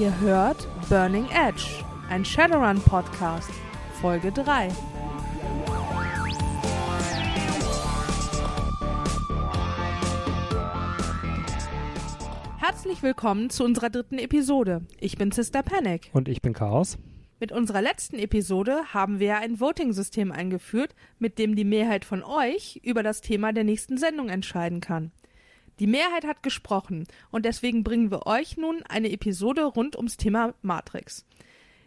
Ihr hört Burning Edge, ein Shadowrun Podcast, Folge 3. Herzlich willkommen zu unserer dritten Episode. Ich bin Sister Panic. Und ich bin Chaos. Mit unserer letzten Episode haben wir ein Voting-System eingeführt, mit dem die Mehrheit von euch über das Thema der nächsten Sendung entscheiden kann. Die Mehrheit hat gesprochen und deswegen bringen wir euch nun eine Episode rund ums Thema Matrix.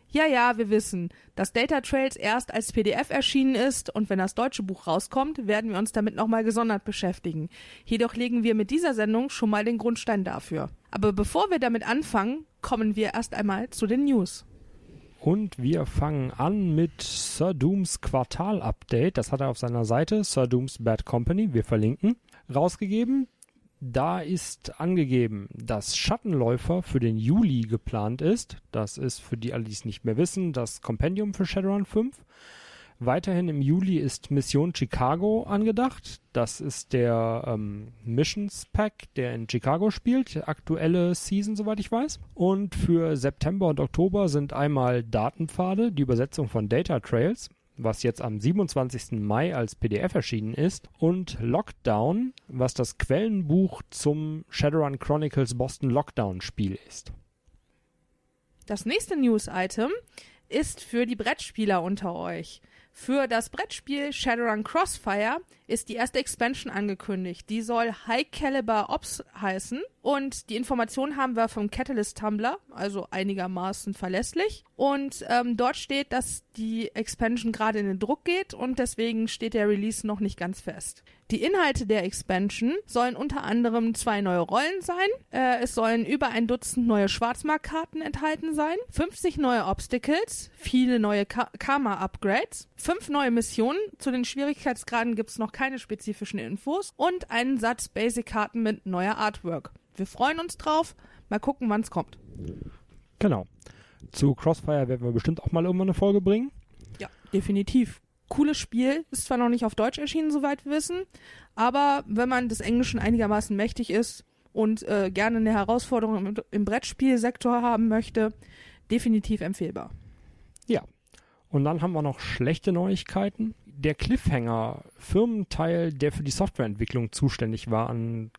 Ja, ja, wir wissen, dass Data Trails erst als PDF erschienen ist und wenn das deutsche Buch rauskommt, werden wir uns damit nochmal gesondert beschäftigen. Jedoch legen wir mit dieser Sendung schon mal den Grundstein dafür. Aber bevor wir damit anfangen, kommen wir erst einmal zu den News. Und wir fangen an mit Sir Dooms Quartal-Update. Das hat er auf seiner Seite, Sir Dooms Bad Company, wir verlinken, rausgegeben. Da ist angegeben, dass Schattenläufer für den Juli geplant ist. Das ist für die alle, die es nicht mehr wissen, das Kompendium für Shadowrun 5. Weiterhin im Juli ist Mission Chicago angedacht. Das ist der ähm, Missions Pack, der in Chicago spielt. Aktuelle Season, soweit ich weiß. Und für September und Oktober sind einmal Datenpfade, die Übersetzung von Data Trails, was jetzt am 27. Mai als PDF erschienen ist, und Lockdown, was das Quellenbuch zum Shadowrun Chronicles Boston Lockdown Spiel ist. Das nächste News-Item ist für die Brettspieler unter euch. Für das Brettspiel Shadowrun Crossfire ist die erste Expansion angekündigt. Die soll High Caliber Ops heißen und die Informationen haben wir vom Catalyst Tumblr, also einigermaßen verlässlich. Und ähm, dort steht, dass die Expansion gerade in den Druck geht und deswegen steht der Release noch nicht ganz fest. Die Inhalte der Expansion sollen unter anderem zwei neue Rollen sein. Äh, es sollen über ein Dutzend neue Schwarzmarktkarten enthalten sein, 50 neue Obstacles, viele neue Ka Karma-Upgrades, fünf neue Missionen. Zu den Schwierigkeitsgraden gibt es noch keine spezifischen Infos und einen Satz Basic-Karten mit neuer Artwork. Wir freuen uns drauf. Mal gucken, wann es kommt. Genau. Zu Crossfire werden wir bestimmt auch mal irgendwann eine Folge bringen. Ja, definitiv cooles Spiel. Ist zwar noch nicht auf Deutsch erschienen, soweit wir wissen, aber wenn man des Englischen einigermaßen mächtig ist und äh, gerne eine Herausforderung im, im Brettspielsektor haben möchte, definitiv empfehlbar. Ja. Und dann haben wir noch schlechte Neuigkeiten. Der Cliffhanger, Firmenteil, der für die Softwareentwicklung zuständig war an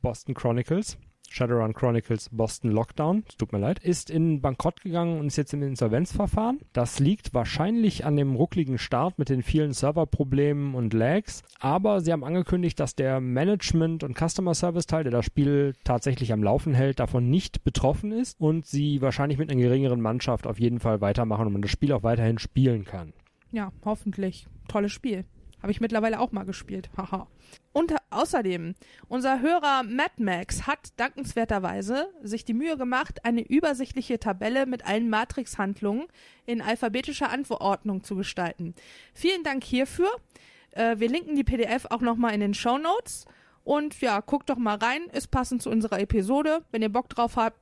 Boston Chronicles, Shadowrun Chronicles Boston Lockdown, tut mir leid, ist in Bankrott gegangen und ist jetzt im Insolvenzverfahren. Das liegt wahrscheinlich an dem ruckligen Start mit den vielen Serverproblemen und Lags, aber sie haben angekündigt, dass der Management- und Customer Service Teil, der das Spiel tatsächlich am Laufen hält, davon nicht betroffen ist und sie wahrscheinlich mit einer geringeren Mannschaft auf jeden Fall weitermachen und man das Spiel auch weiterhin spielen kann. Ja, hoffentlich. Tolles Spiel. Habe ich mittlerweile auch mal gespielt. Haha. Und außerdem, unser Hörer Mad Max hat dankenswerterweise sich die Mühe gemacht, eine übersichtliche Tabelle mit allen Matrix-Handlungen in alphabetischer Anordnung zu gestalten. Vielen Dank hierfür. Äh, wir linken die PDF auch nochmal in den Show Notes. Und ja, guckt doch mal rein, ist passend zu unserer Episode. Wenn ihr Bock drauf habt,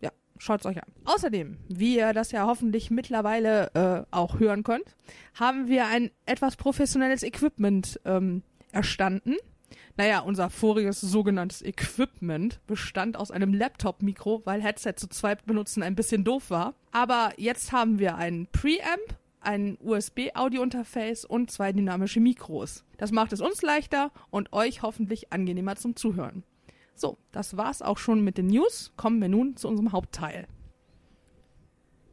ja, schaut's euch an. Außerdem, wie ihr das ja hoffentlich mittlerweile äh, auch hören könnt, haben wir ein etwas professionelles Equipment ähm, erstanden. Naja, unser voriges sogenanntes Equipment bestand aus einem Laptop-Mikro, weil Headset zu zweit benutzen ein bisschen doof war. Aber jetzt haben wir einen Preamp, ein USB-Audio-Interface und zwei dynamische Mikros. Das macht es uns leichter und euch hoffentlich angenehmer zum Zuhören. So, das war's auch schon mit den News. Kommen wir nun zu unserem Hauptteil.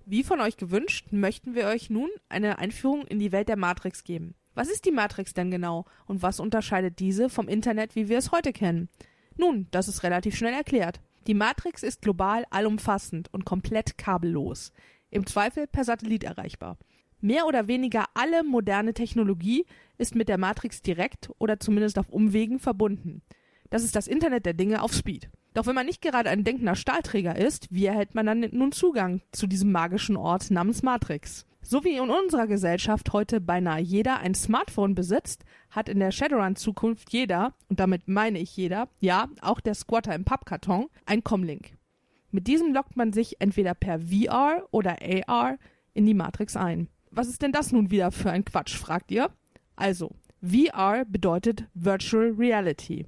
Wie von euch gewünscht, möchten wir euch nun eine Einführung in die Welt der Matrix geben. Was ist die Matrix denn genau und was unterscheidet diese vom Internet, wie wir es heute kennen? Nun, das ist relativ schnell erklärt. Die Matrix ist global allumfassend und komplett kabellos, im Zweifel per Satellit erreichbar. Mehr oder weniger alle moderne Technologie ist mit der Matrix direkt oder zumindest auf Umwegen verbunden. Das ist das Internet der Dinge auf Speed. Doch wenn man nicht gerade ein denkender Stahlträger ist, wie erhält man dann nun Zugang zu diesem magischen Ort namens Matrix? So wie in unserer Gesellschaft heute beinahe jeder ein Smartphone besitzt, hat in der Shadowrun-Zukunft jeder, und damit meine ich jeder, ja, auch der Squatter im Pappkarton, ein Comlink. Mit diesem lockt man sich entweder per VR oder AR in die Matrix ein. Was ist denn das nun wieder für ein Quatsch, fragt ihr? Also, VR bedeutet Virtual Reality.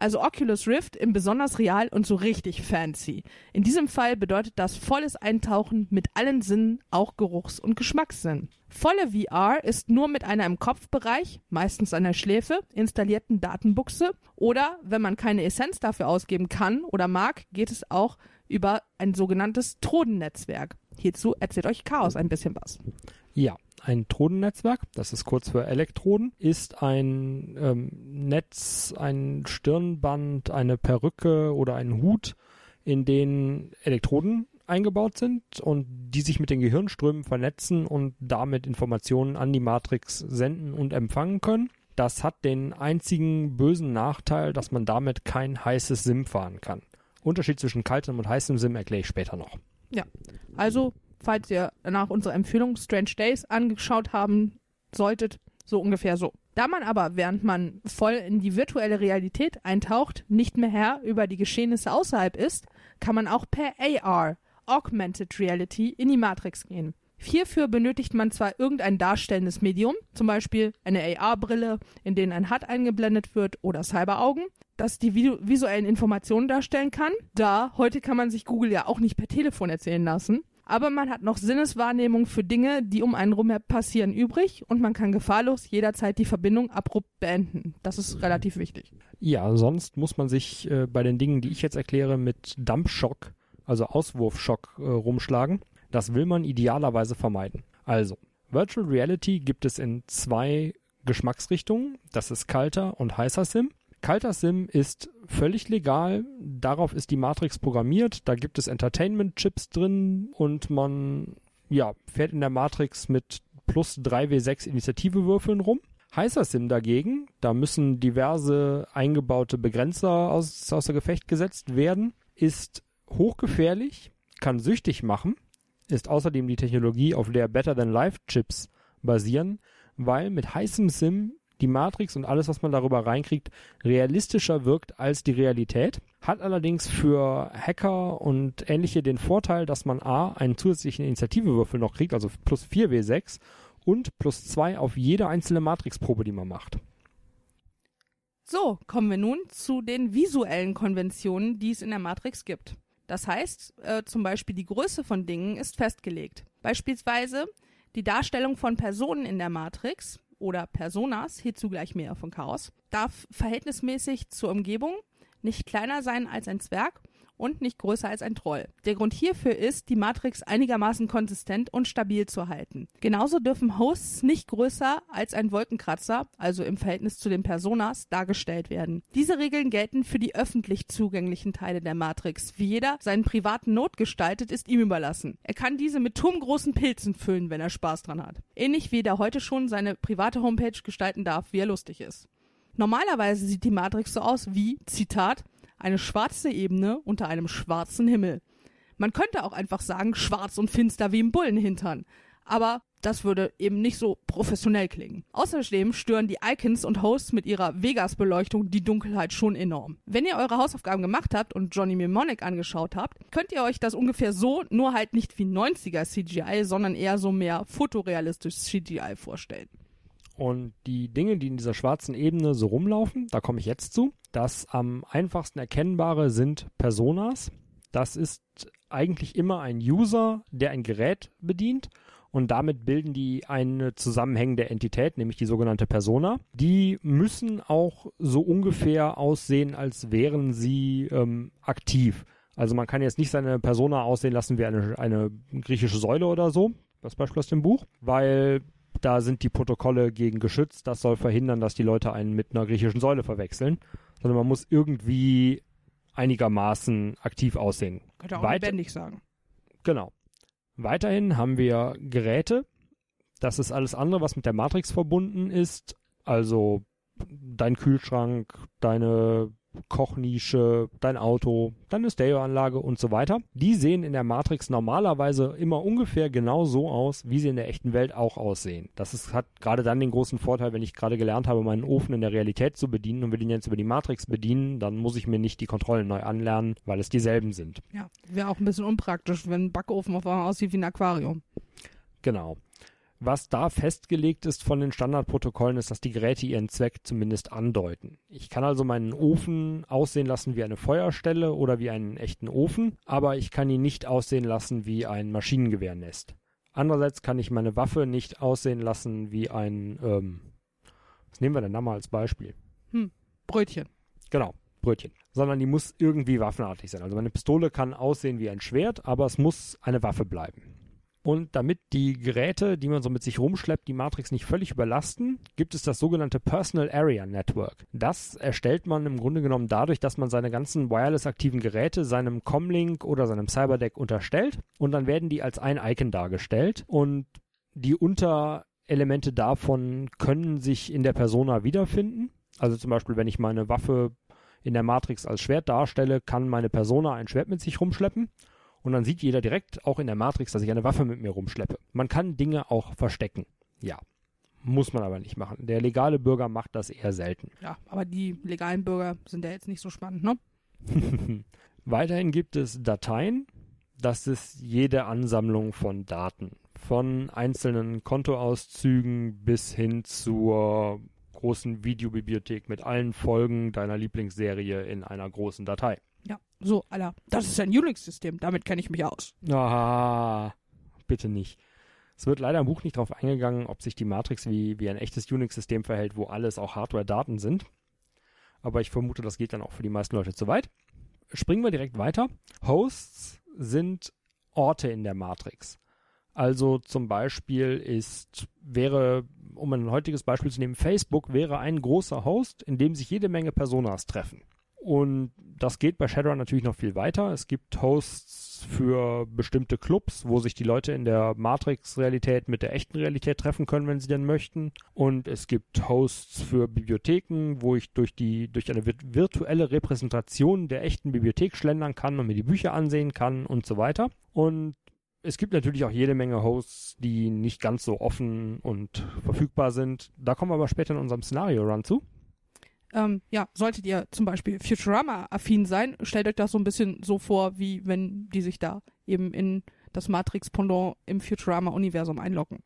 Also Oculus Rift im besonders real und so richtig fancy. In diesem Fall bedeutet das volles Eintauchen mit allen Sinnen, auch Geruchs- und Geschmackssinn. Volle VR ist nur mit einer im Kopfbereich, meistens an der Schläfe, installierten Datenbuchse oder, wenn man keine Essenz dafür ausgeben kann oder mag, geht es auch über ein sogenanntes Trodennetzwerk. Hierzu erzählt euch Chaos ein bisschen was. Ja, ein Trodennetzwerk, das ist kurz für Elektroden, ist ein ähm, Netz, ein Stirnband, eine Perücke oder ein Hut, in den Elektroden eingebaut sind und die sich mit den Gehirnströmen vernetzen und damit Informationen an die Matrix senden und empfangen können. Das hat den einzigen bösen Nachteil, dass man damit kein heißes SIM fahren kann. Unterschied zwischen kaltem und heißem SIM erkläre ich später noch. Ja, also falls ihr nach unserer Empfehlung Strange Days angeschaut haben solltet, so ungefähr so. Da man aber, während man voll in die virtuelle Realität eintaucht, nicht mehr Herr über die Geschehnisse außerhalb ist, kann man auch per AR, Augmented Reality, in die Matrix gehen. Hierfür benötigt man zwar irgendein darstellendes Medium, zum Beispiel eine AR-Brille, in denen ein HUD eingeblendet wird oder Cyberaugen, das die visuellen Informationen darstellen kann. Da, heute kann man sich Google ja auch nicht per Telefon erzählen lassen aber man hat noch Sinneswahrnehmung für Dinge, die um einen rum passieren, übrig und man kann gefahrlos jederzeit die Verbindung abrupt beenden. Das ist relativ wichtig. Ja, sonst muss man sich äh, bei den Dingen, die ich jetzt erkläre, mit Dampfschock, also Auswurfschock, äh, rumschlagen. Das will man idealerweise vermeiden. Also, Virtual Reality gibt es in zwei Geschmacksrichtungen. Das ist kalter und heißer Sim. Kalter Sim ist völlig legal. Darauf ist die Matrix programmiert. Da gibt es Entertainment-Chips drin und man ja, fährt in der Matrix mit plus 3W6 Initiativewürfeln rum. Heißer Sim dagegen, da müssen diverse eingebaute Begrenzer aus, außer Gefecht gesetzt werden, ist hochgefährlich, kann süchtig machen, ist außerdem die Technologie, auf der Better Than Life Chips basieren, weil mit heißem Sim die Matrix und alles, was man darüber reinkriegt, realistischer wirkt als die Realität. Hat allerdings für Hacker und ähnliche den Vorteil, dass man A, einen zusätzlichen Initiativewürfel noch kriegt, also plus 4W6 und plus 2 auf jede einzelne Matrixprobe, die man macht. So, kommen wir nun zu den visuellen Konventionen, die es in der Matrix gibt. Das heißt, äh, zum Beispiel die Größe von Dingen ist festgelegt. Beispielsweise die Darstellung von Personen in der Matrix oder Personas, hierzu gleich mehr von Chaos, darf verhältnismäßig zur Umgebung nicht kleiner sein als ein Zwerg und nicht größer als ein Troll. Der Grund hierfür ist, die Matrix einigermaßen konsistent und stabil zu halten. Genauso dürfen Hosts nicht größer als ein Wolkenkratzer, also im Verhältnis zu den Personas, dargestellt werden. Diese Regeln gelten für die öffentlich zugänglichen Teile der Matrix. Wie jeder seinen privaten Not gestaltet, ist ihm überlassen. Er kann diese mit turmgroßen Pilzen füllen, wenn er Spaß dran hat. Ähnlich wie jeder heute schon seine private Homepage gestalten darf, wie er lustig ist. Normalerweise sieht die Matrix so aus wie, Zitat, eine schwarze Ebene unter einem schwarzen Himmel. Man könnte auch einfach sagen, schwarz und finster wie im Bullenhintern. Aber das würde eben nicht so professionell klingen. Außerdem stören die Icons und Hosts mit ihrer Vegas-Beleuchtung die Dunkelheit schon enorm. Wenn ihr eure Hausaufgaben gemacht habt und Johnny Mnemonic angeschaut habt, könnt ihr euch das ungefähr so, nur halt nicht wie 90er CGI, sondern eher so mehr fotorealistisch CGI vorstellen. Und die Dinge, die in dieser schwarzen Ebene so rumlaufen, da komme ich jetzt zu. Das am einfachsten erkennbare sind Personas. Das ist eigentlich immer ein User, der ein Gerät bedient und damit bilden die eine zusammenhängende Entität, nämlich die sogenannte Persona. Die müssen auch so ungefähr aussehen, als wären sie ähm, aktiv. Also man kann jetzt nicht seine Persona aussehen lassen wie eine, eine griechische Säule oder so, das Beispiel aus dem Buch, weil da sind die Protokolle gegen geschützt. Das soll verhindern, dass die Leute einen mit einer griechischen Säule verwechseln. Sondern man muss irgendwie einigermaßen aktiv aussehen. Könnte auch Weit lebendig sagen. Genau. Weiterhin haben wir Geräte. Das ist alles andere, was mit der Matrix verbunden ist. Also dein Kühlschrank, deine Kochnische, dein Auto, deine Stereoanlage und so weiter. Die sehen in der Matrix normalerweise immer ungefähr genau so aus, wie sie in der echten Welt auch aussehen. Das ist, hat gerade dann den großen Vorteil, wenn ich gerade gelernt habe, meinen Ofen in der Realität zu bedienen und will ihn jetzt über die Matrix bedienen, dann muss ich mir nicht die Kontrollen neu anlernen, weil es dieselben sind. Ja, wäre auch ein bisschen unpraktisch, wenn ein Backofen auf einmal aussieht wie ein Aquarium. Genau. Was da festgelegt ist von den Standardprotokollen, ist, dass die Geräte ihren Zweck zumindest andeuten. Ich kann also meinen Ofen aussehen lassen wie eine Feuerstelle oder wie einen echten Ofen, aber ich kann ihn nicht aussehen lassen wie ein Maschinengewehrnest. Andererseits kann ich meine Waffe nicht aussehen lassen wie ein, ähm, was nehmen wir denn da mal als Beispiel? Hm, Brötchen. Genau, Brötchen. Sondern die muss irgendwie waffenartig sein. Also meine Pistole kann aussehen wie ein Schwert, aber es muss eine Waffe bleiben. Und damit die Geräte, die man so mit sich rumschleppt, die Matrix nicht völlig überlasten, gibt es das sogenannte Personal Area Network. Das erstellt man im Grunde genommen dadurch, dass man seine ganzen wireless aktiven Geräte seinem Comlink oder seinem Cyberdeck unterstellt und dann werden die als ein Icon dargestellt und die Unterelemente davon können sich in der Persona wiederfinden. Also zum Beispiel, wenn ich meine Waffe in der Matrix als Schwert darstelle, kann meine Persona ein Schwert mit sich rumschleppen und dann sieht jeder direkt, auch in der Matrix, dass ich eine Waffe mit mir rumschleppe. Man kann Dinge auch verstecken. Ja. Muss man aber nicht machen. Der legale Bürger macht das eher selten. Ja, aber die legalen Bürger sind ja jetzt nicht so spannend, ne? Weiterhin gibt es Dateien. Das ist jede Ansammlung von Daten. Von einzelnen Kontoauszügen bis hin zur großen Videobibliothek mit allen Folgen deiner Lieblingsserie in einer großen Datei. Ja, so, Alter, das ist ein Unix-System, damit kenne ich mich aus. Ah, bitte nicht. Es wird leider im Buch nicht darauf eingegangen, ob sich die Matrix wie, wie ein echtes Unix-System verhält, wo alles auch Hardware-Daten sind. Aber ich vermute, das geht dann auch für die meisten Leute zu weit. Springen wir direkt weiter. Hosts sind Orte in der Matrix. Also zum Beispiel ist, wäre, um ein heutiges Beispiel zu nehmen, Facebook wäre ein großer Host, in dem sich jede Menge Personas treffen. Und das geht bei Shadowrun natürlich noch viel weiter. Es gibt Hosts für bestimmte Clubs, wo sich die Leute in der Matrix-Realität mit der echten Realität treffen können, wenn sie denn möchten. Und es gibt Hosts für Bibliotheken, wo ich durch die, durch eine virtuelle Repräsentation der echten Bibliothek schlendern kann und mir die Bücher ansehen kann und so weiter. Und es gibt natürlich auch jede Menge Hosts, die nicht ganz so offen und verfügbar sind. Da kommen wir aber später in unserem Szenario-Run zu ähm, ja, solltet ihr zum Beispiel Futurama-affin sein, stellt euch das so ein bisschen so vor, wie wenn die sich da eben in das Matrix-Pendant im Futurama-Universum einloggen.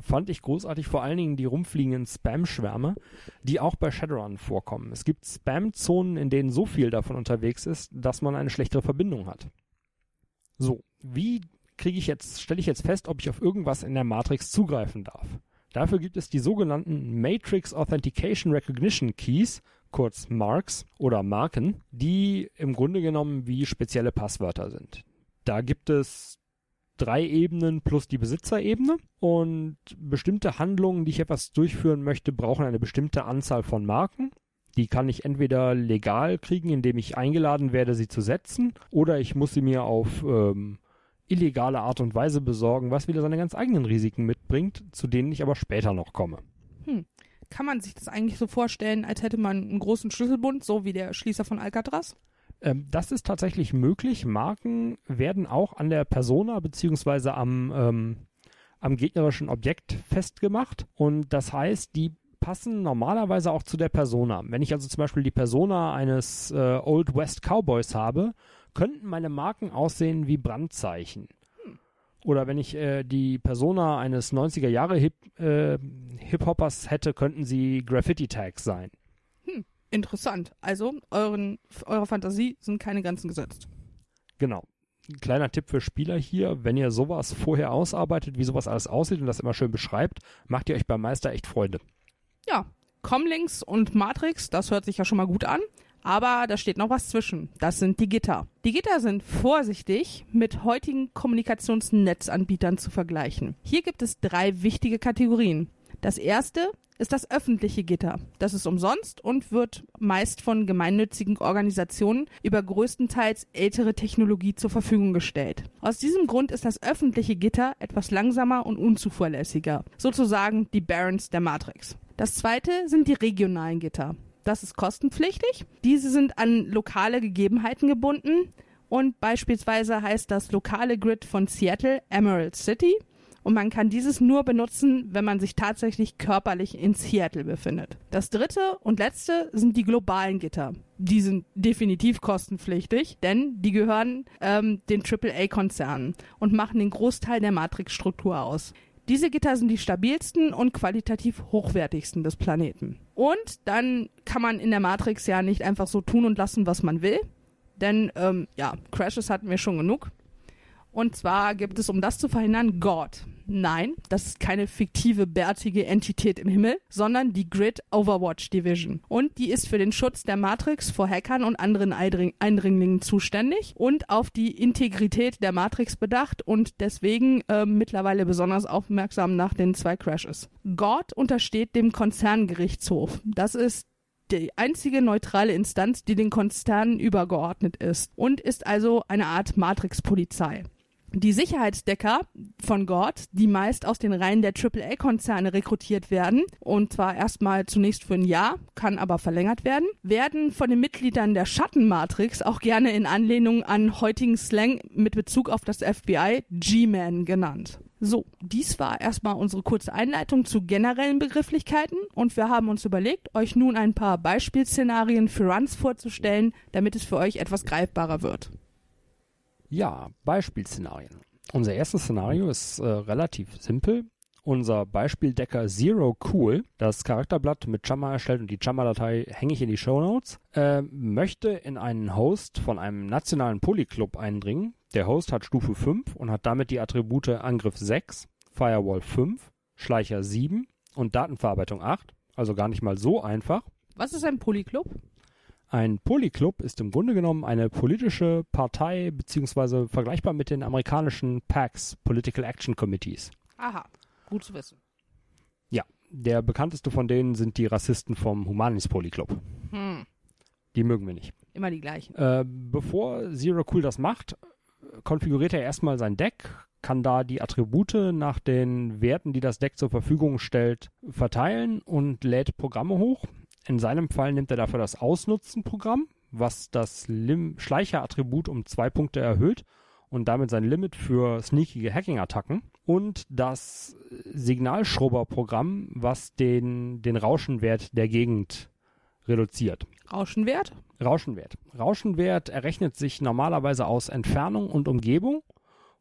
Fand ich großartig, vor allen Dingen die rumfliegenden Spam-Schwärme, die auch bei Shadowrun vorkommen. Es gibt Spam-Zonen, in denen so viel davon unterwegs ist, dass man eine schlechtere Verbindung hat. So, wie kriege ich jetzt, stelle ich jetzt fest, ob ich auf irgendwas in der Matrix zugreifen darf? Dafür gibt es die sogenannten Matrix Authentication Recognition Keys, kurz Marks oder Marken, die im Grunde genommen wie spezielle Passwörter sind. Da gibt es drei Ebenen plus die Besitzerebene und bestimmte Handlungen, die ich etwas durchführen möchte, brauchen eine bestimmte Anzahl von Marken. Die kann ich entweder legal kriegen, indem ich eingeladen werde, sie zu setzen, oder ich muss sie mir auf ähm, illegale Art und Weise besorgen, was wieder seine ganz eigenen Risiken mitbringt, zu denen ich aber später noch komme. Hm. Kann man sich das eigentlich so vorstellen, als hätte man einen großen Schlüsselbund, so wie der Schließer von Alcatraz? Ähm, das ist tatsächlich möglich. Marken werden auch an der Persona beziehungsweise am, ähm, am gegnerischen Objekt festgemacht. Und das heißt, die passen normalerweise auch zu der Persona. Wenn ich also zum Beispiel die Persona eines äh, Old West Cowboys habe, könnten meine Marken aussehen wie Brandzeichen. Oder wenn ich äh, die Persona eines 90er Jahre Hip, äh, Hip-Hoppers hätte, könnten sie Graffiti-Tags sein. Hm, interessant. Also, euren, eurer Fantasie sind keine Grenzen gesetzt. Genau. kleiner Tipp für Spieler hier, wenn ihr sowas vorher ausarbeitet, wie sowas alles aussieht und das immer schön beschreibt, macht ihr euch beim Meister echt Freude. Ja, Comlinks und Matrix, das hört sich ja schon mal gut an. Aber da steht noch was zwischen. Das sind die Gitter. Die Gitter sind vorsichtig mit heutigen Kommunikationsnetzanbietern zu vergleichen. Hier gibt es drei wichtige Kategorien. Das erste ist das öffentliche Gitter. Das ist umsonst und wird meist von gemeinnützigen Organisationen über größtenteils ältere Technologie zur Verfügung gestellt. Aus diesem Grund ist das öffentliche Gitter etwas langsamer und unzuverlässiger, sozusagen die Barons der Matrix. Das zweite sind die regionalen Gitter. Das ist kostenpflichtig. Diese sind an lokale Gegebenheiten gebunden und beispielsweise heißt das lokale Grid von Seattle Emerald City und man kann dieses nur benutzen, wenn man sich tatsächlich körperlich in Seattle befindet. Das dritte und letzte sind die globalen Gitter. Die sind definitiv kostenpflichtig, denn die gehören ähm, den AAA-Konzernen und machen den Großteil der Matrix-Struktur aus. Diese Gitter sind die stabilsten und qualitativ hochwertigsten des Planeten. Und dann kann man in der Matrix ja nicht einfach so tun und lassen, was man will. Denn, ähm, ja, Crashes hatten wir schon genug. Und zwar gibt es, um das zu verhindern, God. Nein, das ist keine fiktive, bärtige Entität im Himmel, sondern die Grid Overwatch Division. Und die ist für den Schutz der Matrix vor Hackern und anderen Eindringlingen zuständig und auf die Integrität der Matrix bedacht und deswegen äh, mittlerweile besonders aufmerksam nach den zwei Crashes. God untersteht dem Konzerngerichtshof. Das ist die einzige neutrale Instanz, die den Konzernen übergeordnet ist und ist also eine Art Matrix-Polizei. Die Sicherheitsdecker von God, die meist aus den Reihen der AAA-Konzerne rekrutiert werden, und zwar erstmal zunächst für ein Jahr, kann aber verlängert werden, werden von den Mitgliedern der Schattenmatrix auch gerne in Anlehnung an heutigen Slang mit Bezug auf das FBI G-Man genannt. So, dies war erstmal unsere kurze Einleitung zu generellen Begrifflichkeiten und wir haben uns überlegt, euch nun ein paar Beispielszenarien für Runs vorzustellen, damit es für euch etwas greifbarer wird. Ja, Beispielszenarien. Unser erstes Szenario ist äh, relativ simpel. Unser Beispieldecker Zero Cool, das Charakterblatt mit Chama erstellt und die Chama-Datei hänge ich in die Show Notes, äh, möchte in einen Host von einem nationalen Polyclub eindringen. Der Host hat Stufe 5 und hat damit die Attribute Angriff 6, Firewall 5, Schleicher 7 und Datenverarbeitung 8. Also gar nicht mal so einfach. Was ist ein Polyclub? Ein Polyclub ist im Grunde genommen eine politische Partei beziehungsweise vergleichbar mit den amerikanischen PACs, Political Action Committees. Aha, gut zu wissen. Ja, der bekannteste von denen sind die Rassisten vom Humanis Polyclub. Hm, Die mögen wir nicht. immer die gleichen. Äh, bevor Zero Cool das macht, konfiguriert er erstmal sein Deck, kann da die Attribute nach den Werten, die das Deck zur Verfügung stellt, verteilen und lädt Programme hoch. In seinem Fall nimmt er dafür das Ausnutzen-Programm, was das Lim Schleicher-Attribut um zwei Punkte erhöht und damit sein Limit für sneakige Hacking-Attacken und das Signalschrubber-Programm, was den, den Rauschenwert der Gegend reduziert. Rauschenwert? Rauschenwert. Rauschenwert errechnet sich normalerweise aus Entfernung und Umgebung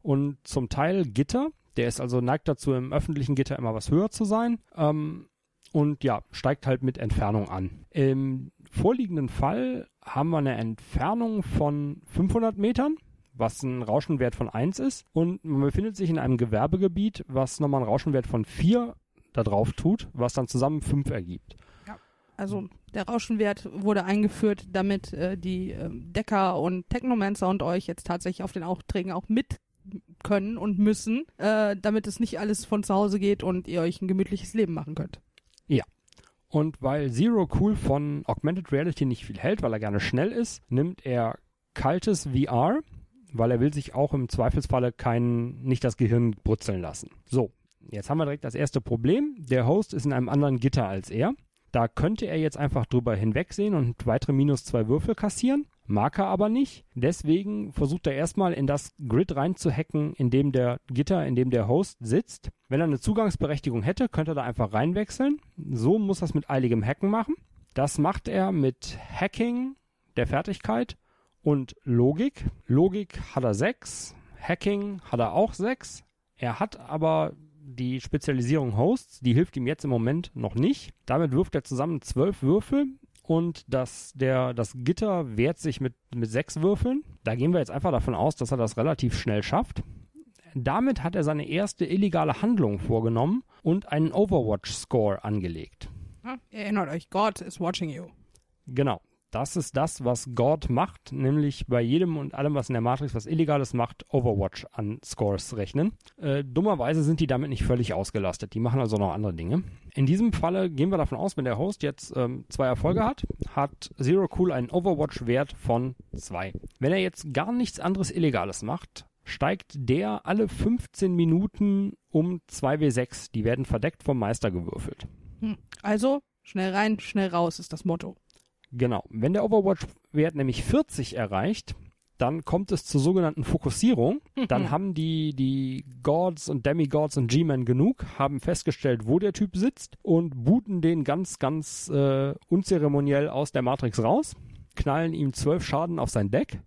und zum Teil Gitter. Der ist also neigt dazu, im öffentlichen Gitter immer was höher zu sein. Ähm, und ja, steigt halt mit Entfernung an. Im vorliegenden Fall haben wir eine Entfernung von 500 Metern, was ein Rauschenwert von 1 ist. Und man befindet sich in einem Gewerbegebiet, was nochmal einen Rauschenwert von 4 da drauf tut, was dann zusammen 5 ergibt. Also der Rauschenwert wurde eingeführt, damit äh, die ähm, Decker und Technomancer und euch jetzt tatsächlich auf den Aufträgen auch mit können und müssen, äh, damit es nicht alles von zu Hause geht und ihr euch ein gemütliches Leben machen könnt. Und weil Zero Cool von Augmented Reality nicht viel hält, weil er gerne schnell ist, nimmt er kaltes VR, weil er will sich auch im Zweifelsfalle kein, nicht das Gehirn brutzeln lassen. So, jetzt haben wir direkt das erste Problem. Der Host ist in einem anderen Gitter als er. Da könnte er jetzt einfach drüber hinwegsehen und weitere minus zwei Würfel kassieren. Mag er aber nicht. Deswegen versucht er erstmal in das Grid reinzuhacken, in dem der Gitter, in dem der Host sitzt. Wenn er eine Zugangsberechtigung hätte, könnte er da einfach reinwechseln. So muss er es mit eiligem Hacken machen. Das macht er mit Hacking der Fertigkeit und Logik. Logik hat er 6, Hacking hat er auch 6. Er hat aber die Spezialisierung Hosts, die hilft ihm jetzt im Moment noch nicht. Damit wirft er zusammen zwölf Würfel und das, der, das Gitter wehrt sich mit, mit sechs Würfeln. Da gehen wir jetzt einfach davon aus, dass er das relativ schnell schafft. Damit hat er seine erste illegale Handlung vorgenommen und einen Overwatch-Score angelegt. Erinnert euch, God is watching you. Genau. Das ist das, was God macht, nämlich bei jedem und allem, was in der Matrix was Illegales macht, Overwatch an Scores rechnen. Äh, dummerweise sind die damit nicht völlig ausgelastet. Die machen also noch andere Dinge. In diesem Falle gehen wir davon aus, wenn der Host jetzt ähm, zwei Erfolge hat, hat Zero Cool einen Overwatch-Wert von zwei. Wenn er jetzt gar nichts anderes Illegales macht, steigt der alle 15 Minuten um 2w6. Die werden verdeckt vom Meister gewürfelt. Hm. Also, schnell rein, schnell raus ist das Motto. Genau. Wenn der Overwatch-Wert nämlich 40 erreicht, dann kommt es zur sogenannten Fokussierung. Dann haben die, die Gods und Demigods und G-Men genug, haben festgestellt, wo der Typ sitzt und booten den ganz, ganz äh, unzeremoniell aus der Matrix raus, knallen ihm zwölf Schaden auf sein Deck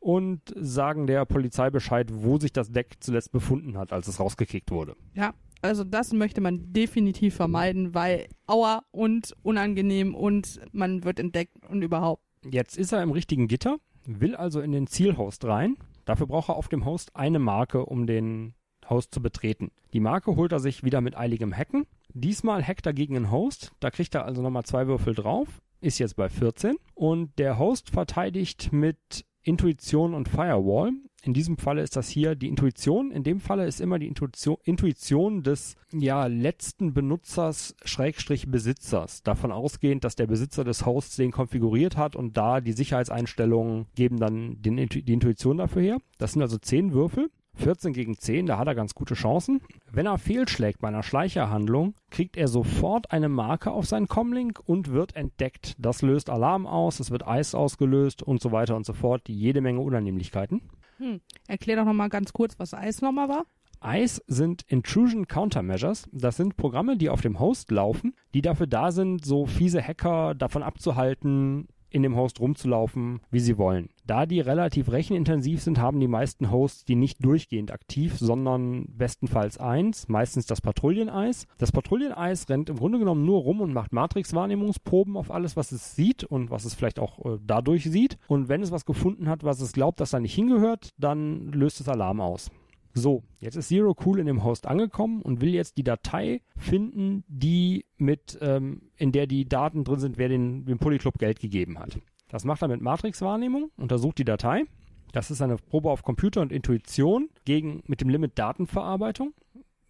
und sagen der Polizei Bescheid, wo sich das Deck zuletzt befunden hat, als es rausgekickt wurde. Ja, Also das möchte man definitiv vermeiden, weil aua und unangenehm und man wird entdeckt und überhaupt. Jetzt ist er im richtigen Gitter, will also in den Zielhost rein. Dafür braucht er auf dem Host eine Marke, um den Host zu betreten. Die Marke holt er sich wieder mit eiligem Hacken. Diesmal hackt er gegen einen Host. Da kriegt er also nochmal zwei Würfel drauf. Ist jetzt bei 14. Und der Host verteidigt mit Intuition und Firewall. In diesem Falle ist das hier die Intuition. In dem Falle ist immer die Intuition, des ja, letzten Benutzers Schrägstrich Besitzers. Davon ausgehend, dass der Besitzer des Hosts den konfiguriert hat und da die Sicherheitseinstellungen geben dann den, die Intuition dafür her. Das sind also zehn Würfel. 14 gegen 10, da hat er ganz gute Chancen. Wenn er fehlschlägt bei einer Schleicherhandlung, kriegt er sofort eine Marke auf seinen Comlink und wird entdeckt. Das löst Alarm aus, es wird Eis ausgelöst und so weiter und so fort. Jede Menge Unannehmlichkeiten. Hm. Erklär doch nochmal ganz kurz, was Eis nochmal war. ICE sind Intrusion Countermeasures. Das sind Programme, die auf dem Host laufen, die dafür da sind, so fiese Hacker davon abzuhalten, in dem Host rumzulaufen, wie sie wollen. Da die relativ rechenintensiv sind, haben die meisten Hosts die nicht durchgehend aktiv, sondern bestenfalls eins, meistens das Patrouilleneis. Das Patrouilleneis rennt im Grunde genommen nur rum und macht Matrix-Wahrnehmungsproben auf alles, was es sieht und was es vielleicht auch äh, dadurch sieht. Und wenn es was gefunden hat, was es glaubt, dass da nicht hingehört, dann löst es Alarm aus. So, jetzt ist Zero Cool in dem Host angekommen und will jetzt die Datei finden, die mit, ähm, in der die Daten drin sind, wer den, dem Polyclub Geld gegeben hat. Das macht er mit Matrix-Wahrnehmung, untersucht die Datei. Das ist eine Probe auf Computer und Intuition gegen, mit dem Limit Datenverarbeitung,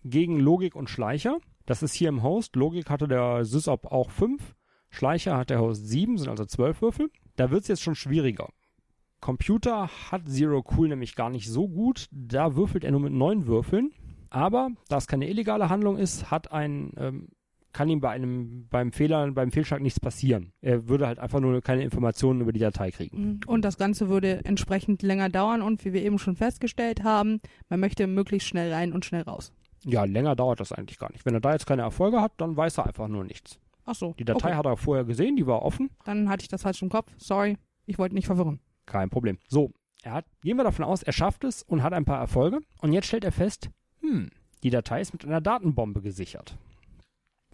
gegen Logik und Schleicher. Das ist hier im Host. Logik hatte der SysOp auch 5. Schleicher hat der Host 7, sind also 12 Würfel. Da wird es jetzt schon schwieriger. Computer hat Zero Cool nämlich gar nicht so gut. Da würfelt er nur mit neun Würfeln. Aber da es keine illegale Handlung ist, hat ein, ähm, kann ihm bei einem, beim Fehler, beim Fehlschlag nichts passieren. Er würde halt einfach nur keine Informationen über die Datei kriegen. Mhm. Und das Ganze würde entsprechend länger dauern und wie wir eben schon festgestellt haben, man möchte möglichst schnell rein und schnell raus. Ja, länger dauert das eigentlich gar nicht. Wenn er da jetzt keine Erfolge hat, dann weiß er einfach nur nichts. Ach so. Die Datei okay. hat er vorher gesehen, die war offen. Dann hatte ich das falsch im Kopf. Sorry, ich wollte nicht verwirren. Kein Problem. So, er hat, gehen wir davon aus, er schafft es und hat ein paar Erfolge. Und jetzt stellt er fest, hm, die Datei ist mit einer Datenbombe gesichert.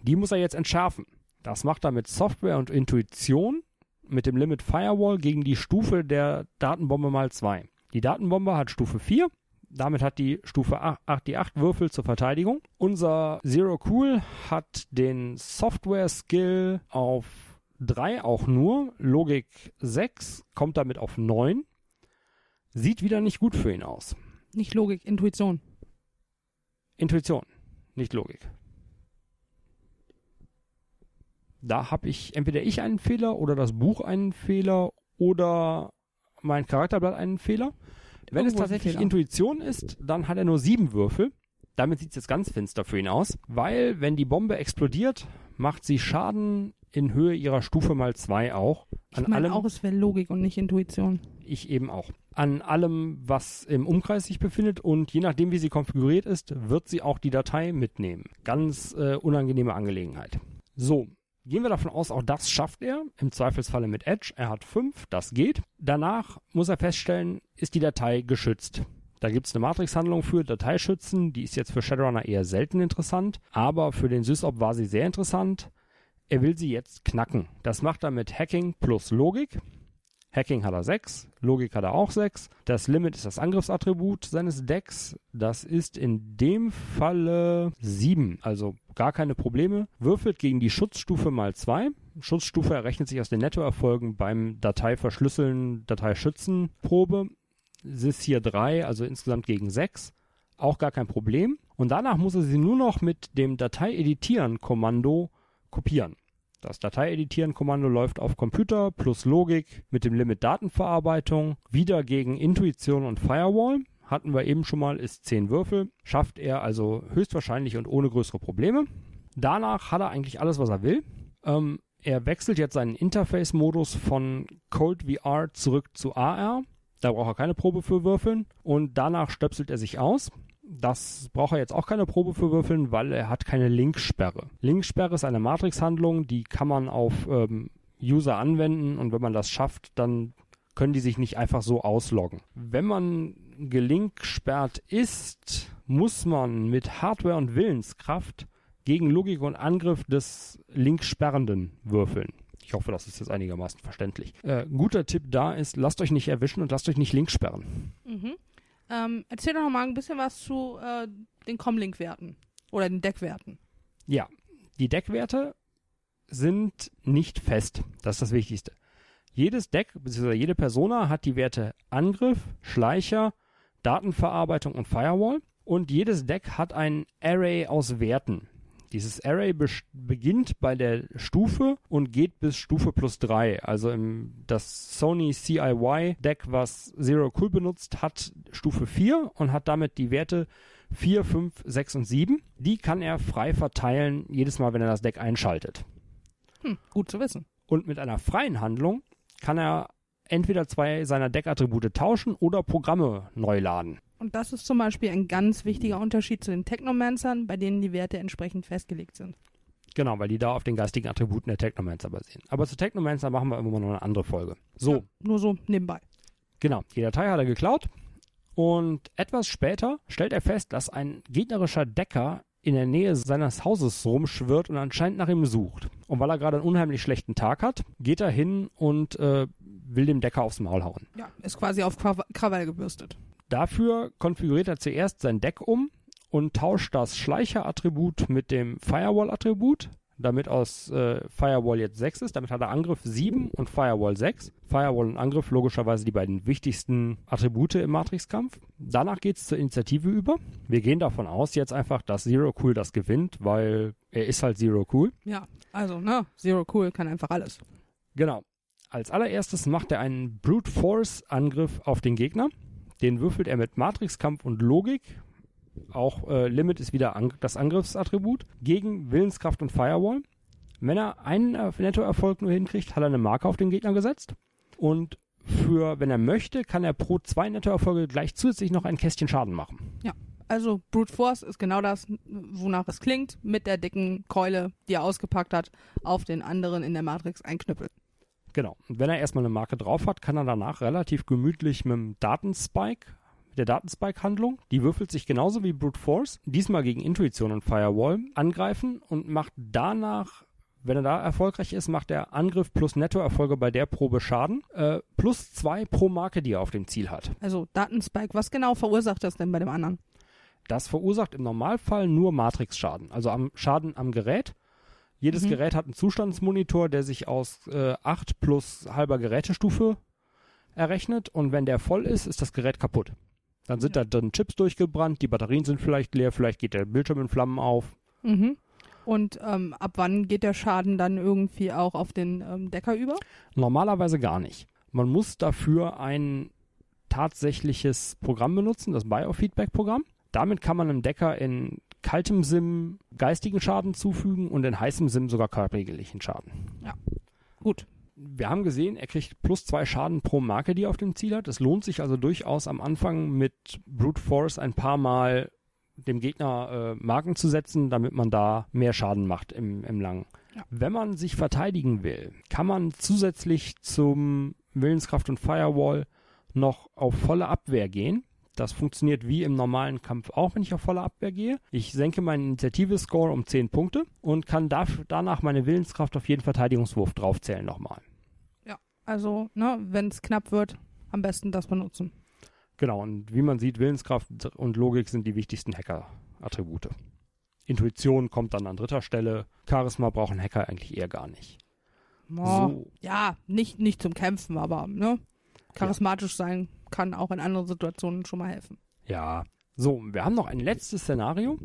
Die muss er jetzt entschärfen. Das macht er mit Software und Intuition mit dem Limit Firewall gegen die Stufe der Datenbombe mal 2. Die Datenbombe hat Stufe 4. Damit hat die Stufe 8, die 8 Würfel zur Verteidigung. Unser Zero Cool hat den Software Skill auf 3 auch nur, Logik 6, kommt damit auf 9. Sieht wieder nicht gut für ihn aus. Nicht Logik, Intuition. Intuition, nicht Logik. Da habe ich entweder ich einen Fehler oder das Buch einen Fehler oder mein Charakterblatt einen Fehler. Wenn Irgendwo es tatsächlich Intuition ist, dann hat er nur sieben Würfel. Damit sieht es jetzt ganz finster für ihn aus, weil wenn die Bombe explodiert, macht sie Schaden in Höhe ihrer Stufe mal zwei auch. An ich meine auch, es wäre Logik und nicht Intuition. Ich eben auch. An allem, was im Umkreis sich befindet und je nachdem, wie sie konfiguriert ist, wird sie auch die Datei mitnehmen. Ganz äh, unangenehme Angelegenheit. So, Gehen wir davon aus, auch das schafft er, im Zweifelsfalle mit Edge. Er hat fünf, das geht. Danach muss er feststellen, ist die Datei geschützt. Da gibt es eine Matrix-Handlung für Dateischützen, die ist jetzt für Shadowrunner eher selten interessant, aber für den SysOp war sie sehr interessant. Er will sie jetzt knacken. Das macht er mit Hacking plus Logik. Hacking hat er 6, Logik hat er auch 6. Das Limit ist das Angriffsattribut seines Decks. Das ist in dem Falle 7, also gar keine Probleme. Würfelt gegen die Schutzstufe mal 2. Schutzstufe errechnet sich aus den Nettoerfolgen beim Dateiverschlüsseln, Dateischützen Probe. Ist hier 3, also insgesamt gegen 6. Auch gar kein Problem. Und danach muss er sie nur noch mit dem Datei-Editieren-Kommando kopieren. Das Datei-Editieren-Kommando läuft auf Computer plus Logik mit dem Limit Datenverarbeitung, wieder gegen Intuition und Firewall. Hatten wir eben schon mal, ist 10 Würfel. Schafft er also höchstwahrscheinlich und ohne größere Probleme. Danach hat er eigentlich alles, was er will. Ähm, er wechselt jetzt seinen Interface-Modus von Cold VR zurück zu AR. Da braucht er keine Probe für würfeln. Und danach stöpselt er sich aus. Das braucht er jetzt auch keine Probe für würfeln, weil er hat keine Linksperre. Linksperre ist eine Matrix-Handlung, die kann man auf ähm, User anwenden und wenn man das schafft, dann können die sich nicht einfach so ausloggen. Wenn man gelinksperrt ist, muss man mit Hardware und Willenskraft gegen Logik und Angriff des Linksperrenden würfeln. Ich hoffe, das ist jetzt einigermaßen verständlich. Äh, guter Tipp da ist, lasst euch nicht erwischen und lasst euch nicht links sperren. Ähm, erzähl doch noch mal ein bisschen was zu äh, den Comlink-Werten oder den Deckwerten. Ja, die Deckwerte sind nicht fest. Das ist das Wichtigste. Jedes Deck bzw. jede Persona hat die Werte Angriff, Schleicher, Datenverarbeitung und Firewall. Und jedes Deck hat ein Array aus Werten. Dieses Array beginnt bei der Stufe und geht bis Stufe plus 3. Also im, das Sony CIY Deck, was Zero Cool benutzt, hat Stufe 4 und hat damit die Werte 4, 5, 6 und 7. Die kann er frei verteilen, jedes Mal, wenn er das Deck einschaltet. Hm, gut zu wissen. Und mit einer freien Handlung kann er entweder zwei seiner Deckattribute tauschen oder Programme neu laden. Und das ist zum Beispiel ein ganz wichtiger Unterschied zu den Technomancern, bei denen die Werte entsprechend festgelegt sind. Genau, weil die da auf den geistigen Attributen der Technomancer basieren. Aber zu Technomancer machen wir immer noch eine andere Folge. So. Ja, nur so nebenbei. Genau, die Datei hat er geklaut und etwas später stellt er fest, dass ein gegnerischer Decker in der Nähe seines Hauses rumschwirrt und anscheinend nach ihm sucht. Und weil er gerade einen unheimlich schlechten Tag hat, geht er hin und äh, will dem Decker aufs Maul hauen. Ja, ist quasi auf Krawall gebürstet. Dafür konfiguriert er zuerst sein Deck um und tauscht das Schleicher-Attribut mit dem Firewall-Attribut, damit aus äh, Firewall jetzt 6 ist. Damit hat er Angriff 7 und Firewall 6. Firewall und Angriff logischerweise die beiden wichtigsten Attribute im Matrix-Kampf. Danach geht es zur Initiative über. Wir gehen davon aus jetzt einfach, dass Zero Cool das gewinnt, weil er ist halt Zero Cool. Ja, also, ne, Zero Cool kann einfach alles. Genau. Als allererstes macht er einen Brute Force Angriff auf den Gegner. Den würfelt er mit Matrix-Kampf und Logik. Auch äh, Limit ist wieder an das Angriffsattribut. Gegen Willenskraft und Firewall. Wenn er einen äh, Nettoerfolg nur hinkriegt, hat er eine Marke auf den Gegner gesetzt. Und für, wenn er möchte, kann er pro zwei Nettoerfolge gleich zusätzlich noch ein Kästchen Schaden machen. Ja. Also Brute Force ist genau das, wonach es klingt, mit der dicken Keule, die er ausgepackt hat, auf den anderen in der Matrix einknüppeln. Genau. Und wenn er erstmal eine Marke drauf hat, kann er danach relativ gemütlich mit dem Datenspike, mit der Datenspike-Handlung, die würfelt sich genauso wie Brute Force, diesmal gegen Intuition und Firewall, angreifen und macht danach wenn er da erfolgreich ist, macht er Angriff plus Nettoerfolge bei der Probe Schaden, äh, plus zwei pro Marke, die er auf dem Ziel hat. Also Datenspike, was genau verursacht das denn bei dem anderen? Das verursacht im Normalfall nur Matrix-Schaden, also am Schaden am Gerät jedes mhm. Gerät hat einen Zustandsmonitor, der sich aus äh, 8 plus halber Gerätestufe errechnet und wenn der voll ist, ist das Gerät kaputt. Dann sind ja. da dann Chips durchgebrannt, die Batterien sind vielleicht leer, vielleicht geht der Bildschirm in Flammen auf. Mhm. Und ähm, ab wann geht der Schaden dann irgendwie auch auf den ähm, Decker über? Normalerweise gar nicht. Man muss dafür ein tatsächliches Programm benutzen, das Biofeedback-Programm. Damit kann man einem Decker in kaltem Sim geistigen Schaden zufügen und in heißem Sim sogar körperlichen Schaden. Ja, gut. Wir haben gesehen, er kriegt plus zwei Schaden pro Marke, die er auf dem Ziel hat. Es lohnt sich also durchaus am Anfang mit Brute Force ein paar Mal dem Gegner äh, Marken zu setzen, damit man da mehr Schaden macht im, im Langen. Ja. Wenn man sich verteidigen will, kann man zusätzlich zum Willenskraft und Firewall noch auf volle Abwehr gehen. Das funktioniert wie im normalen Kampf auch, wenn ich auf voller Abwehr gehe. Ich senke meinen Initiative-Score um 10 Punkte und kann dafür, danach meine Willenskraft auf jeden Verteidigungswurf draufzählen nochmal. Ja, also, ne, wenn es knapp wird, am besten das benutzen. Genau, und wie man sieht, Willenskraft und Logik sind die wichtigsten Hacker-Attribute. Intuition kommt dann an dritter Stelle. Charisma brauchen Hacker eigentlich eher gar nicht. Oh, so. Ja, nicht, nicht zum Kämpfen, aber ne? charismatisch ja. sein kann auch in anderen Situationen schon mal helfen. Ja. So, wir haben noch ein letztes Szenario.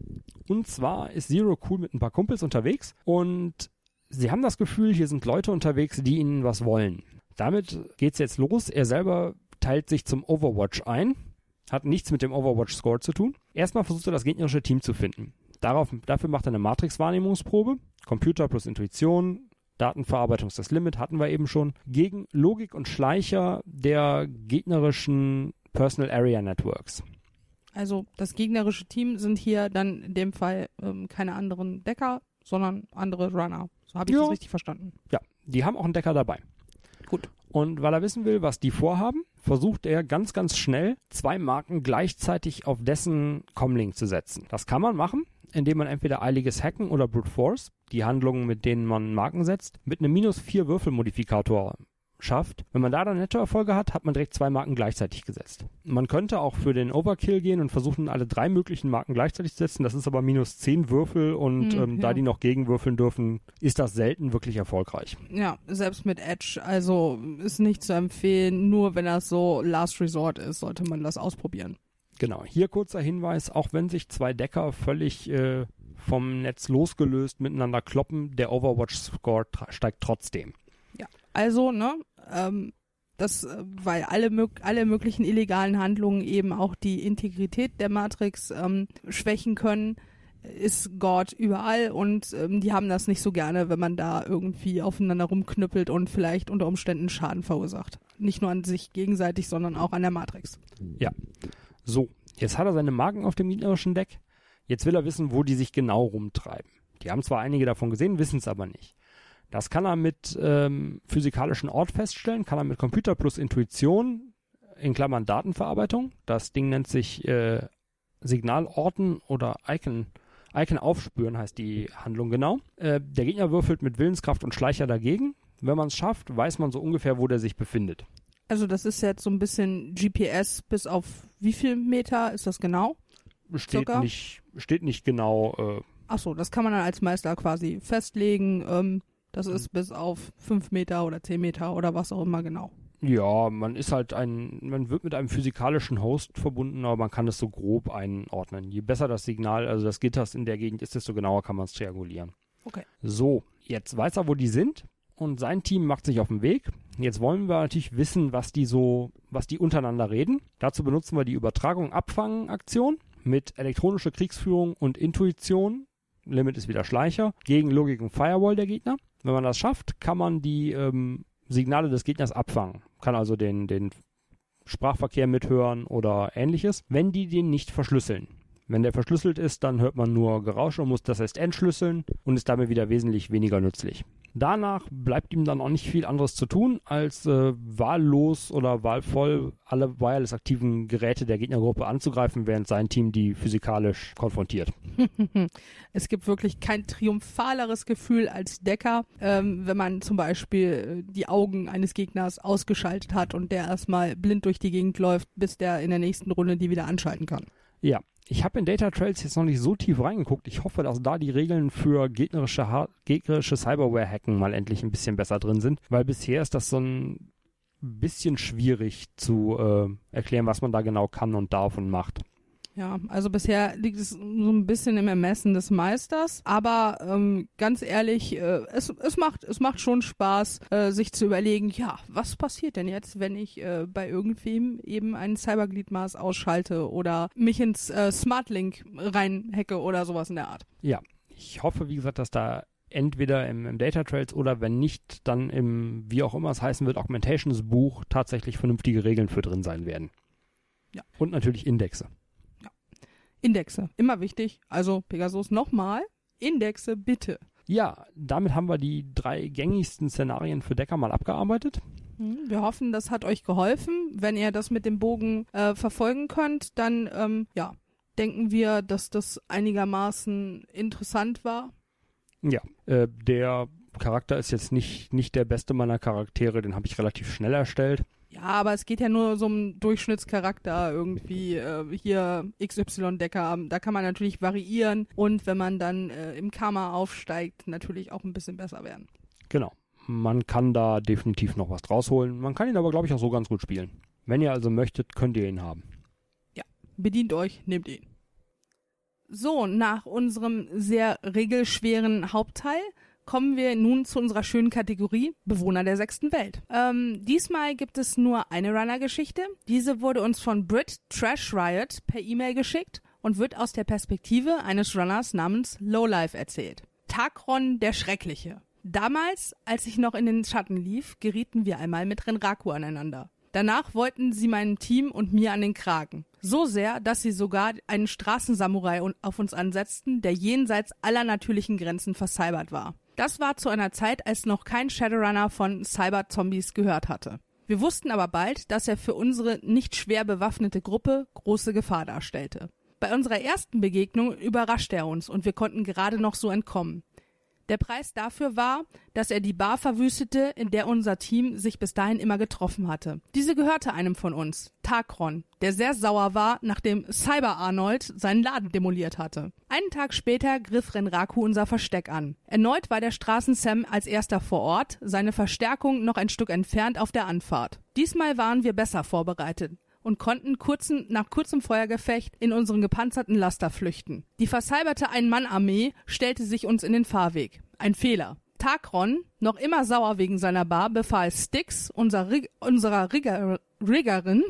Und zwar ist Zero cool mit ein paar Kumpels unterwegs und sie haben das Gefühl, hier sind Leute unterwegs, die ihnen was wollen. Damit geht's jetzt los. Er selber teilt sich zum Overwatch ein. Hat nichts mit dem Overwatch-Score zu tun. Erstmal versucht er das gegnerische Team zu finden. Darauf, dafür macht er eine Matrix-Wahrnehmungsprobe. Computer plus Intuition, Datenverarbeitung ist das Limit, hatten wir eben schon, gegen Logik und Schleicher der gegnerischen Personal Area Networks. Also das gegnerische Team sind hier dann in dem Fall ähm, keine anderen Decker, sondern andere Runner. So habe ich ja. das richtig verstanden. Ja, die haben auch einen Decker dabei. Gut. Und weil er wissen will, was die vorhaben, versucht er ganz, ganz schnell zwei Marken gleichzeitig auf dessen Comlink zu setzen. Das kann man machen, indem man entweder eiliges Hacken oder Brute Force, die Handlungen, mit denen man Marken setzt, mit einem minus 4 Würfelmodifikator schafft. Wenn man da dann Nettoerfolge hat, hat man direkt zwei Marken gleichzeitig gesetzt. Man könnte auch für den Overkill gehen und versuchen, alle drei möglichen Marken gleichzeitig zu setzen. Das ist aber minus 10 Würfel und Hm, ähm, da ja. die noch gegenwürfeln dürfen, ist das selten wirklich erfolgreich. Ja, selbst mit Edge, also ist nicht zu empfehlen, nur wenn das so Last Resort ist, sollte man das ausprobieren. Genau, hier kurzer Hinweis, auch wenn sich zwei Decker völlig äh, vom Netz losgelöst miteinander kloppen, der Overwatch-Score steigt trotzdem. Also, ne, ähm, das, äh, weil alle, mög alle möglichen illegalen Handlungen eben auch die Integrität der Matrix ähm, schwächen können, ist Gott überall und ähm, die haben das nicht so gerne, wenn man da irgendwie aufeinander rumknüppelt und vielleicht unter Umständen Schaden verursacht. Nicht nur an sich gegenseitig, sondern auch an der Matrix. So, jetzt hat er seine Marken auf dem gegnerischen Deck. Jetzt will er wissen, wo die sich genau rumtreiben. Die haben zwar einige davon gesehen, wissen es aber nicht. Das kann er mit ähm, physikalischen Ort feststellen, kann er mit Computer plus Intuition, in Klammern Datenverarbeitung. Das Ding nennt sich äh, Signalorten oder Icon, Icon aufspüren heißt die Handlung genau. Äh, der Gegner würfelt mit Willenskraft und Schleicher dagegen. Wenn man es schafft, weiß man so ungefähr, wo der sich befindet. Also das ist jetzt so ein bisschen GPS bis auf wie viel Meter ist das genau? Steht Circa? nicht, steht nicht genau äh, Ach so, das kann man dann als Meister quasi festlegen. Ähm, das ist bis auf fünf Meter oder zehn Meter oder was auch immer genau. Ja, man ist halt ein, man wird mit einem physikalischen Host verbunden, aber man kann es so grob einordnen. Je besser das Signal, also das Gitters in der Gegend ist, desto genauer kann man es triangulieren. Okay. So, jetzt weiß er, wo die sind und sein Team macht sich auf den Weg. Jetzt wollen wir natürlich wissen, was die so, was die untereinander reden. Dazu benutzen wir die Übertragung-Abfangen-Aktion mit elektronischer Kriegsführung und Intuition. Limit ist wieder Schleicher gegen Logik und Firewall der Gegner. Wenn man das schafft, kann man die ähm, Signale des Gegners abfangen. Kann also den, den Sprachverkehr mithören oder ähnliches, wenn die den nicht verschlüsseln. Wenn der verschlüsselt ist, dann hört man nur Geräusche und muss das erst entschlüsseln und ist damit wieder wesentlich weniger nützlich. Danach bleibt ihm dann auch nicht viel anderes zu tun, als äh, wahllos oder wahlvoll alle wireless aktiven Geräte der Gegnergruppe anzugreifen, während sein Team die physikalisch konfrontiert. es gibt wirklich kein triumphaleres Gefühl als Decker, ähm, wenn man zum Beispiel äh, die Augen eines Gegners ausgeschaltet hat und der erstmal blind durch die Gegend läuft, bis der in der nächsten Runde die wieder anschalten kann. Ja, ich habe in Data Trails jetzt noch nicht so tief reingeguckt. Ich hoffe, dass da die Regeln für gegnerische, gegnerische Cyberware-Hacken mal endlich ein bisschen besser drin sind, weil bisher ist das so ein bisschen schwierig zu äh, erklären, was man da genau kann und darf und macht. Ja, also bisher liegt es so ein bisschen im Ermessen des Meisters, aber ähm, ganz ehrlich, äh, es, es macht es macht schon Spaß, äh, sich zu überlegen, ja, was passiert denn jetzt, wenn ich äh, bei irgendwem eben ein Cybergliedmaß ausschalte oder mich ins äh, Smartlink reinhacke oder sowas in der Art. Ich hoffe, wie gesagt, dass da entweder im, im Data Trails oder wenn nicht, dann im, wie auch immer es heißen wird, Augmentations Buch tatsächlich vernünftige Regeln für drin sein werden. Ja. Und natürlich Indexe. Indexe, immer wichtig. Also Pegasus nochmal, Indexe bitte. Ja, damit haben wir die drei gängigsten Szenarien für Decker mal abgearbeitet. Hm, Wir hoffen, das hat euch geholfen. Wenn ihr das mit dem Bogen äh, verfolgen könnt, dann ähm, ja, denken wir, dass das einigermaßen interessant war. Ja, äh, der Charakter ist jetzt nicht, nicht der beste meiner Charaktere, den habe ich relativ schnell erstellt. Ja, aber es geht ja nur so um Durchschnittscharakter irgendwie äh, hier XY-Decker. Da kann man natürlich variieren und wenn man dann äh, im Karma aufsteigt, natürlich auch ein bisschen besser werden. Genau. Man kann da definitiv noch was rausholen. Man kann ihn aber, glaube ich, auch so ganz gut spielen. Wenn ihr also möchtet, könnt ihr ihn haben. Bedient euch, nehmt ihn. So, nach unserem sehr regelschweren Hauptteil kommen wir nun zu unserer schönen Kategorie Bewohner der sechsten Welt. Ähm, diesmal gibt es nur eine Runner-Geschichte. Diese wurde uns von Brit Trash Riot per E-Mail geschickt und wird aus der Perspektive eines Runners namens Lowlife erzählt. Takron der Schreckliche. Damals, als ich noch in den Schatten lief, gerieten wir einmal mit Renraku aneinander. Danach wollten sie meinem Team und mir an den Kragen. So sehr, dass sie sogar einen Straßensamurai auf uns ansetzten, der jenseits aller natürlichen Grenzen vercybert war. Das war zu einer Zeit, als noch kein Shadowrunner von Cyber-Zombies gehört hatte. Wir wussten aber bald, dass er für unsere nicht schwer bewaffnete Gruppe große Gefahr darstellte. Bei unserer ersten Begegnung überraschte er uns und wir konnten gerade noch so entkommen. Der Preis dafür war, dass er die Bar verwüstete, in der unser Team sich bis dahin immer getroffen hatte. Diese gehörte einem von uns, Takron, der sehr sauer war, nachdem Cyber Arnold seinen Laden demoliert hatte. Einen Tag später griff Renraku unser Versteck an. Erneut war der Straßen-Sam als erster vor Ort, seine Verstärkung noch ein Stück entfernt auf der Anfahrt. Diesmal waren wir besser vorbereitet und konnten kurzen, nach kurzem Feuergefecht in unseren gepanzerten Laster flüchten. Die versalberte Ein-Mann-Armee stellte sich uns in den Fahrweg. Ein Fehler. Takron, noch immer sauer wegen seiner Bar, befahl Styx, unser unserer Rigger Riggerin,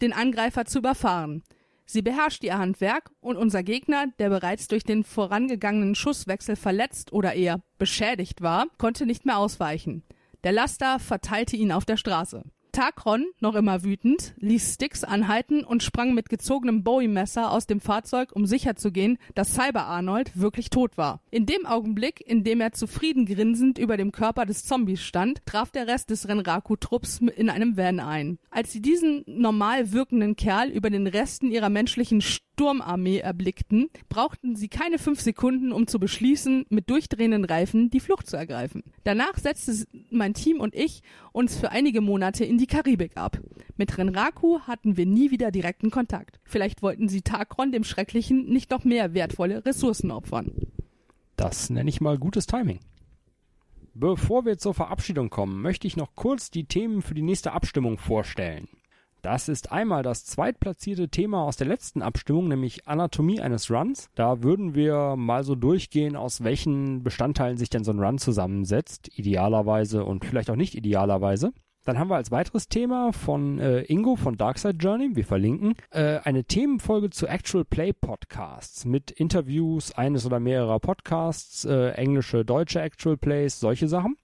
den Angreifer zu überfahren. Sie beherrscht ihr Handwerk und unser Gegner, der bereits durch den vorangegangenen Schusswechsel verletzt oder eher beschädigt war, konnte nicht mehr ausweichen. Der Laster verteilte ihn auf der Straße. Takron, noch immer wütend, ließ Styx anhalten und sprang mit gezogenem Bowie-Messer aus dem Fahrzeug, um sicherzugehen, dass Cyber Arnold wirklich tot war. In dem Augenblick, in dem er zufrieden grinsend über dem Körper des Zombies stand, traf der Rest des Renraku-Trupps in einem Van ein. Als sie diesen normal wirkenden Kerl über den Resten ihrer menschlichen Sturmarmee erblickten, brauchten sie keine fünf Sekunden, um zu beschließen, mit durchdrehenden Reifen die Flucht zu ergreifen. Danach setzte mein Team und ich uns für einige Monate in die Karibik ab. Mit Renraku hatten wir nie wieder direkten Kontakt. Vielleicht wollten sie Takron dem Schrecklichen nicht noch mehr wertvolle Ressourcen opfern. Das nenne ich mal gutes Timing. Bevor wir zur Verabschiedung kommen, möchte ich noch kurz die Themen für die nächste Abstimmung vorstellen. Das ist einmal das zweitplatzierte Thema aus der letzten Abstimmung, nämlich Anatomie eines Runs. Da würden wir mal so durchgehen, aus welchen Bestandteilen sich denn so ein Run zusammensetzt, idealerweise und vielleicht auch nicht idealerweise. Dann haben wir als weiteres Thema von äh, Ingo von Darkside Journey, wir verlinken, äh, eine Themenfolge zu Actual Play Podcasts mit Interviews eines oder mehrerer Podcasts, äh, englische, deutsche Actual Plays, solche Sachen.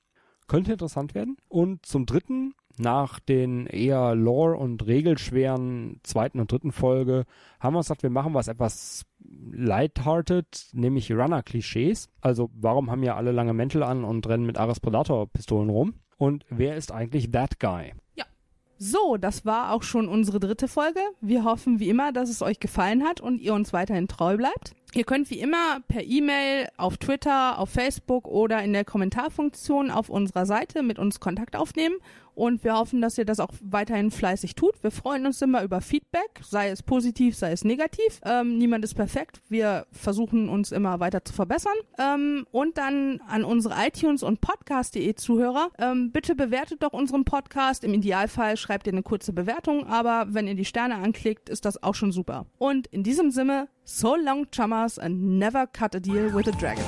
Könnte interessant werden. Und zum dritten nach den eher lore- und regelschweren zweiten und dritten Folge haben wir uns gedacht, wir machen was etwas lighthearted, nämlich Runner-Klischees. Also warum haben ja alle lange Mäntel an und rennen mit Ares Predator-Pistolen rum? Und wer ist eigentlich that guy? Ja. So, das war auch schon unsere dritte Folge. Wir hoffen wie immer, dass es euch gefallen hat und ihr uns weiterhin treu bleibt. Ihr könnt wie immer per E-Mail, auf Twitter, auf Facebook oder in der Kommentarfunktion auf unserer Seite mit uns Kontakt aufnehmen und wir hoffen, dass ihr das auch weiterhin fleißig tut. Wir freuen uns immer über Feedback, sei es positiv, sei es negativ. Ähm, niemand ist perfekt. Wir versuchen uns immer weiter zu verbessern. Ähm, und dann an unsere iTunes und Podcast.de Zuhörer, ähm, bitte bewertet doch unseren Podcast. Im Idealfall schreibt ihr eine kurze Bewertung, aber wenn ihr die Sterne anklickt, ist das auch schon super. Und in diesem Sinne, so long chummers and never cut a deal with a dragon.